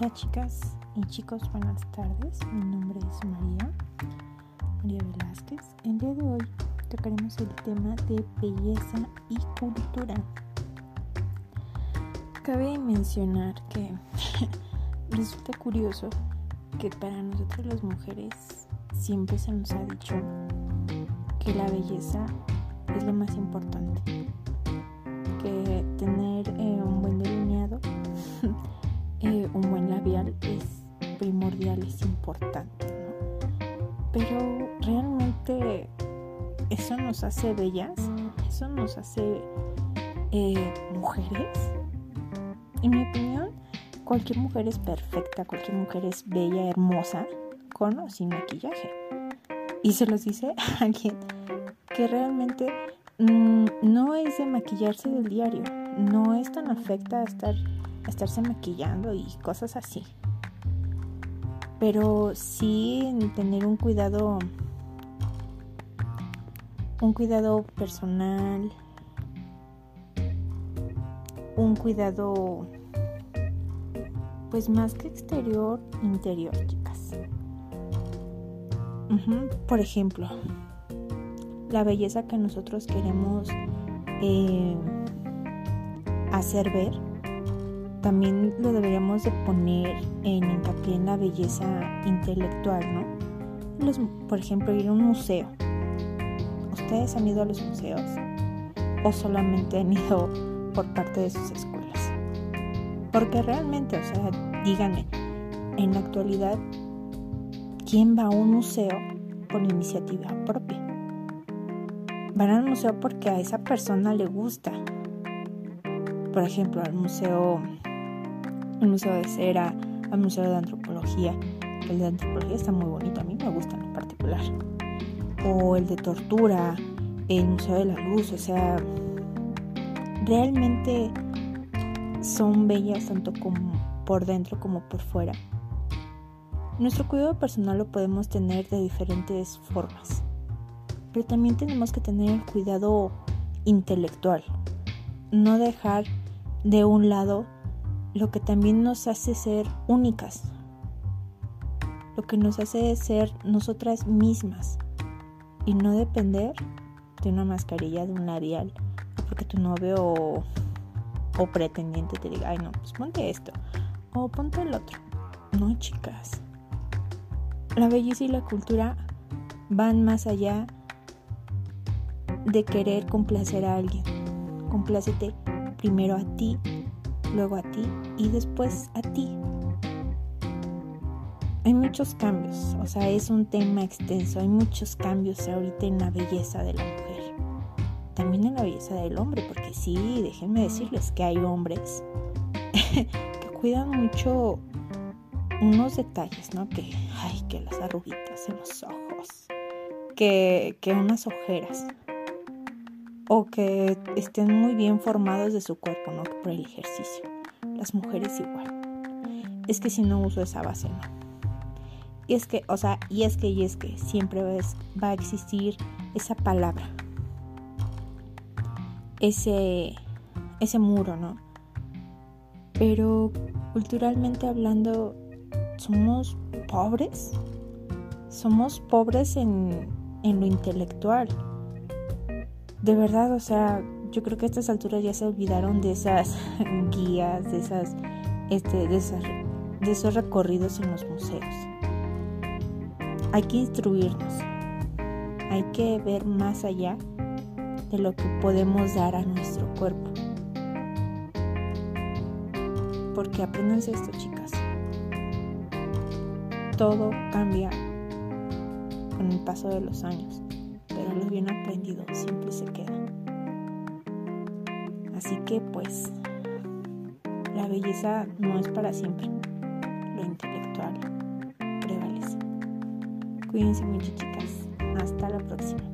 Hola chicas y chicos, buenas tardes. Mi nombre es María, María Velázquez. El día de hoy tocaremos el tema de belleza y cultura. Cabe mencionar que resulta curioso que para nosotros las mujeres siempre se nos ha dicho que la belleza es lo más importante, que tener eh, un buen delineado, un buen labial es primordial, es importante, ¿no? Pero realmente eso nos hace bellas, eso nos hace eh, mujeres. En mi opinión, cualquier mujer es perfecta, cualquier mujer es bella, hermosa, con o sin maquillaje. Y se los dice a alguien que realmente mmm, no es de maquillarse del diario, no es tan afecta a, estar, a estarse maquillando y cosas así. Pero sí tener un cuidado, un cuidado personal, un cuidado pues más que exterior, interior, chicas. Por ejemplo, la belleza que nosotros queremos eh, hacer ver, también lo deberíamos de poner en hincapié en la belleza intelectual, ¿no? Los, por ejemplo, ir a un museo. ¿Ustedes han ido a los museos? ¿O solamente han ido por parte de sus escuelas? Porque realmente, o sea, díganme, en la actualidad, ¿quién va a un museo por iniciativa propia? Van al museo porque a esa persona le gusta. Por ejemplo, al museo, museo de cera, al museo de antropología. El de antropología está muy bonito, a mí me gusta en particular. O el de tortura, el museo de la luz, o sea, realmente son bellas tanto por dentro como por fuera. Nuestro cuidado personal lo podemos tener de diferentes formas, pero también tenemos que tener el cuidado intelectual, no dejar de un lado lo que también nos hace ser únicas, lo que nos hace ser nosotras mismas y no depender de una mascarilla, de un labial, porque tu novio o, o pretendiente te diga, ay no, pues ponte esto, o ponte el otro. No, chicas. La belleza y la cultura van más allá de querer complacer a alguien. Complácete primero a ti, luego a ti y después a ti. Hay muchos cambios, o sea, es un tema extenso, hay muchos cambios ahorita en la belleza de la mujer. También en la belleza del hombre, porque sí, déjenme decirles que hay hombres que cuidan mucho unos detalles, ¿no? Que, ay, que las arruguitas en los ojos, que, que unas ojeras, o que estén muy bien formados de su cuerpo, ¿no? Por el ejercicio. Las mujeres igual. Es que si no uso esa base, no. Y es que, o sea, y es que, y es que siempre va a existir esa palabra, ese, ese muro, ¿no? Pero culturalmente hablando, somos pobres. Somos pobres en, en lo intelectual. De verdad, o sea, yo creo que a estas alturas ya se olvidaron de esas guías, de esas, este, de esas, de esos recorridos en los museos. Hay que instruirnos, hay que ver más allá de lo que podemos dar a nuestro cuerpo. Porque aprendanse esto, chicas. Todo cambia con el paso de los años, pero lo bien aprendido siempre se. Que pues la belleza no es para siempre, lo intelectual prevalece. Cuídense mucho chicas, hasta la próxima.